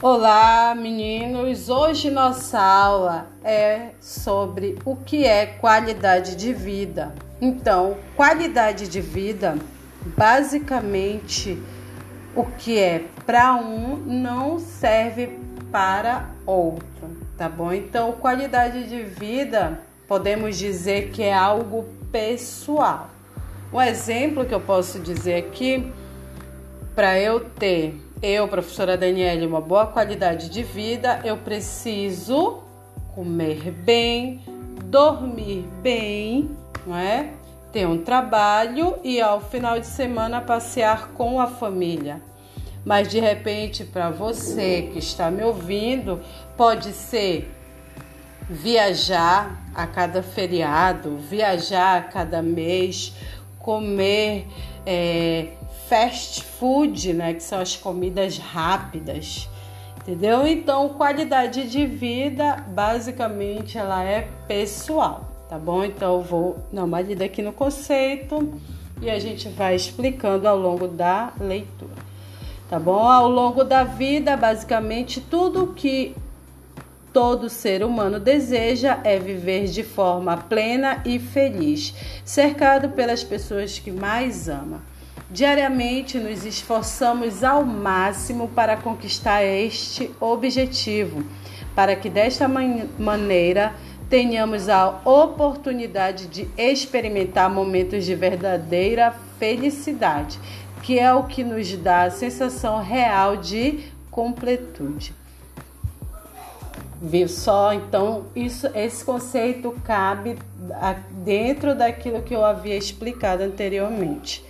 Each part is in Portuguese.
Olá, meninos! Hoje nossa aula é sobre o que é qualidade de vida. Então, qualidade de vida, basicamente, o que é para um não serve para outro, tá bom? Então, qualidade de vida, podemos dizer que é algo pessoal. Um exemplo que eu posso dizer aqui, para eu ter eu, professora Daniele, uma boa qualidade de vida, eu preciso comer bem, dormir bem, não é? Ter um trabalho e ao final de semana passear com a família. Mas de repente, para você que está me ouvindo, pode ser viajar a cada feriado, viajar a cada mês, comer é, fast food, né, que são as comidas rápidas. Entendeu? Então, qualidade de vida, basicamente, ela é pessoal, tá bom? Então, eu vou dar uma lida aqui no conceito e a gente vai explicando ao longo da leitura, tá bom? Ao longo da vida, basicamente, tudo que todo ser humano deseja é viver de forma plena e feliz, cercado pelas pessoas que mais ama. Diariamente nos esforçamos ao máximo para conquistar este objetivo, para que desta man maneira tenhamos a oportunidade de experimentar momentos de verdadeira felicidade, que é o que nos dá a sensação real de completude. Viu só? Então, isso, esse conceito cabe dentro daquilo que eu havia explicado anteriormente.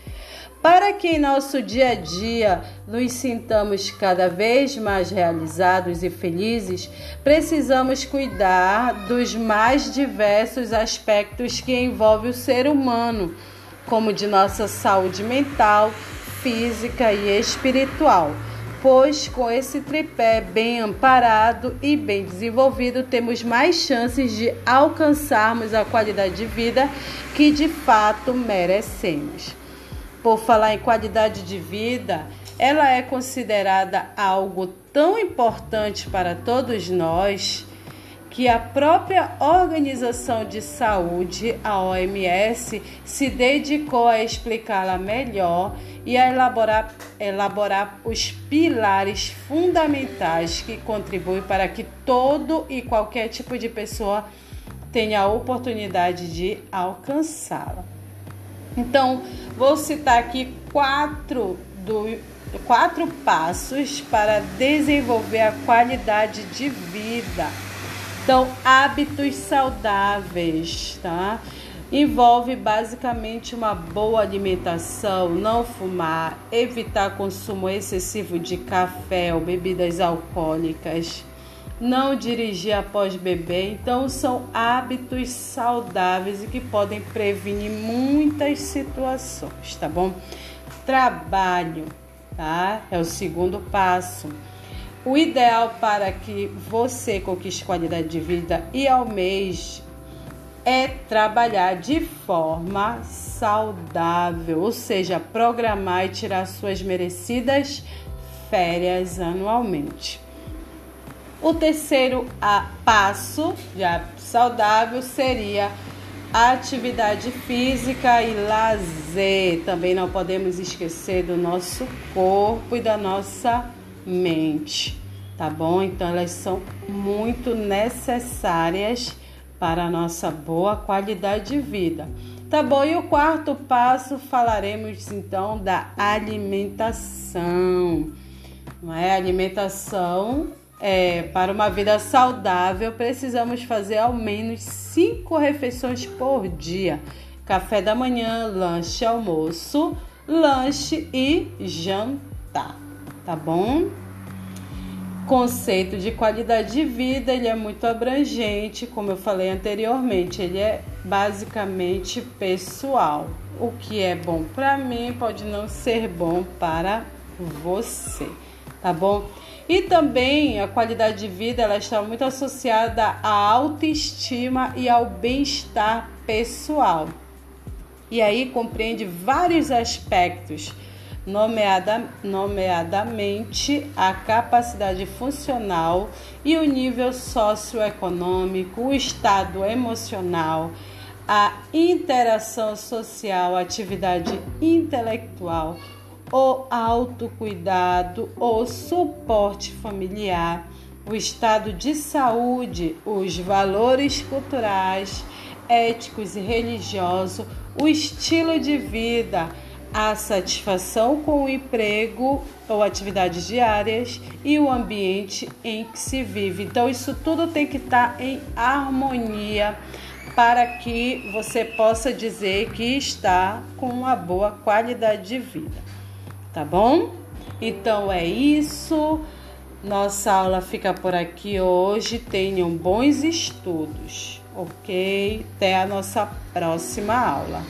Para que em nosso dia a dia nos sintamos cada vez mais realizados e felizes, precisamos cuidar dos mais diversos aspectos que envolvem o ser humano, como de nossa saúde mental, física e espiritual. Pois com esse tripé bem amparado e bem desenvolvido, temos mais chances de alcançarmos a qualidade de vida que de fato merecemos. Por falar em qualidade de vida, ela é considerada algo tão importante para todos nós que a própria Organização de Saúde, a OMS, se dedicou a explicá-la melhor e a elaborar, elaborar os pilares fundamentais que contribuem para que todo e qualquer tipo de pessoa tenha a oportunidade de alcançá-la. Então, vou citar aqui quatro, do, quatro passos para desenvolver a qualidade de vida. Então, hábitos saudáveis, tá? Envolve basicamente uma boa alimentação, não fumar, evitar consumo excessivo de café ou bebidas alcoólicas, não dirigir após beber. Então, são hábitos saudáveis e que podem prevenir muitas situações, tá bom? Trabalho, tá? É o segundo passo. O ideal para que você conquiste qualidade de vida e almeje é trabalhar de forma saudável, ou seja, programar e tirar suas merecidas férias anualmente. O terceiro passo hábito saudável seria atividade física e lazer. Também não podemos esquecer do nosso corpo e da nossa mente, tá bom? Então elas são muito necessárias para a nossa boa qualidade de vida. Tá bom? E o quarto passo falaremos então da alimentação. Não é alimentação é, para uma vida saudável, precisamos fazer ao menos cinco refeições por dia: café da manhã, lanche, almoço, lanche e jantar. Tá bom? Conceito de qualidade de vida, ele é muito abrangente, como eu falei anteriormente, ele é basicamente pessoal. O que é bom para mim pode não ser bom para você, tá bom? E também a qualidade de vida ela está muito associada à autoestima e ao bem-estar pessoal. E aí compreende vários aspectos, nomeada, nomeadamente a capacidade funcional e o nível socioeconômico, o estado emocional, a interação social, a atividade intelectual, o autocuidado, o suporte familiar, o estado de saúde, os valores culturais, éticos e religiosos, o estilo de vida, a satisfação com o emprego ou atividades diárias e o ambiente em que se vive. Então, isso tudo tem que estar em harmonia para que você possa dizer que está com uma boa qualidade de vida. Tá bom? Então é isso. Nossa aula fica por aqui hoje. Tenham bons estudos, ok? Até a nossa próxima aula.